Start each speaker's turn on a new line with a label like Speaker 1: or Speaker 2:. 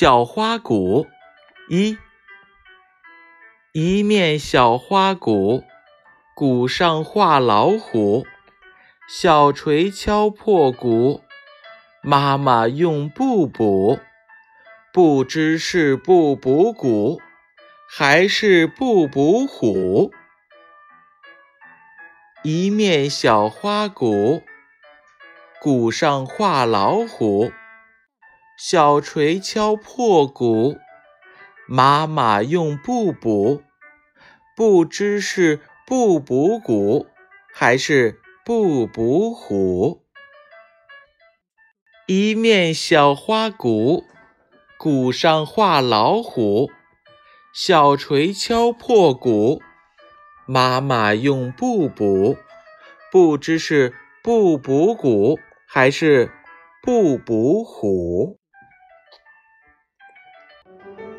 Speaker 1: 小花鼓一，一面小花鼓，鼓上画老虎，小锤敲破鼓，妈妈用布补，不知是不补鼓，还是不补虎。一面小花鼓，鼓上画老虎。小锤敲破鼓，妈妈用布补，不知是布补鼓，还是布补虎。一面小花鼓，鼓上画老虎，小锤敲破鼓，妈妈用布补，不知是布补鼓，还是布补虎。Thank you.